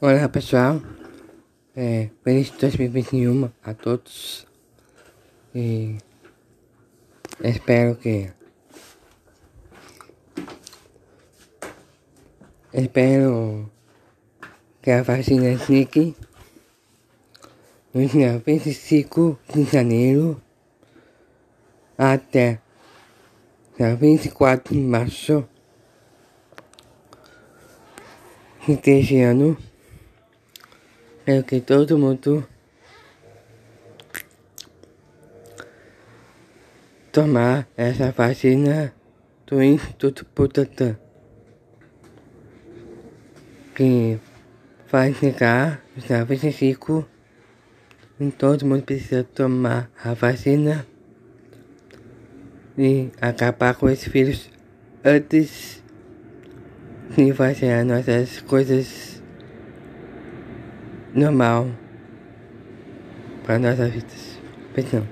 Olá pessoal, é, feliz 2021 a todos e espero que espero que a vacina chegue no dia 25 de janeiro até dia 24 de março deste ano. Quero que todo mundo. Tomar essa vacina do Instituto Butantan. Que vai chegar dia 25 e todo mundo precisa tomar a vacina e acabar com esse vírus antes de fazer as nossas coisas normal para nossas vidas. Perdão.